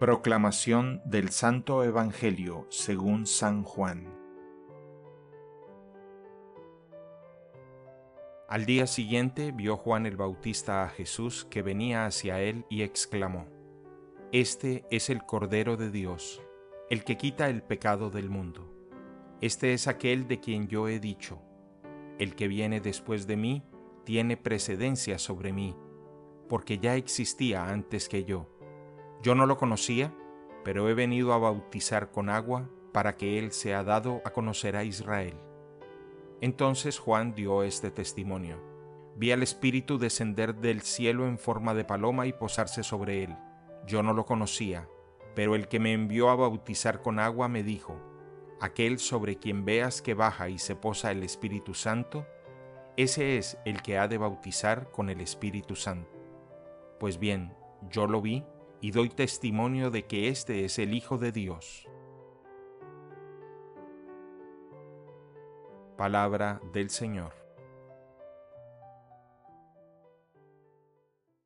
Proclamación del Santo Evangelio según San Juan. Al día siguiente vio Juan el Bautista a Jesús que venía hacia él y exclamó, Este es el Cordero de Dios, el que quita el pecado del mundo. Este es aquel de quien yo he dicho, el que viene después de mí tiene precedencia sobre mí, porque ya existía antes que yo yo no lo conocía, pero he venido a bautizar con agua para que Él sea dado a conocer a Israel. Entonces Juan dio este testimonio. Vi al Espíritu descender del cielo en forma de paloma y posarse sobre él. Yo no lo conocía, pero el que me envió a bautizar con agua me dijo, Aquel sobre quien veas que baja y se posa el Espíritu Santo, ese es el que ha de bautizar con el Espíritu Santo. Pues bien, yo lo vi y doy testimonio de que este es el Hijo de Dios. Palabra del Señor.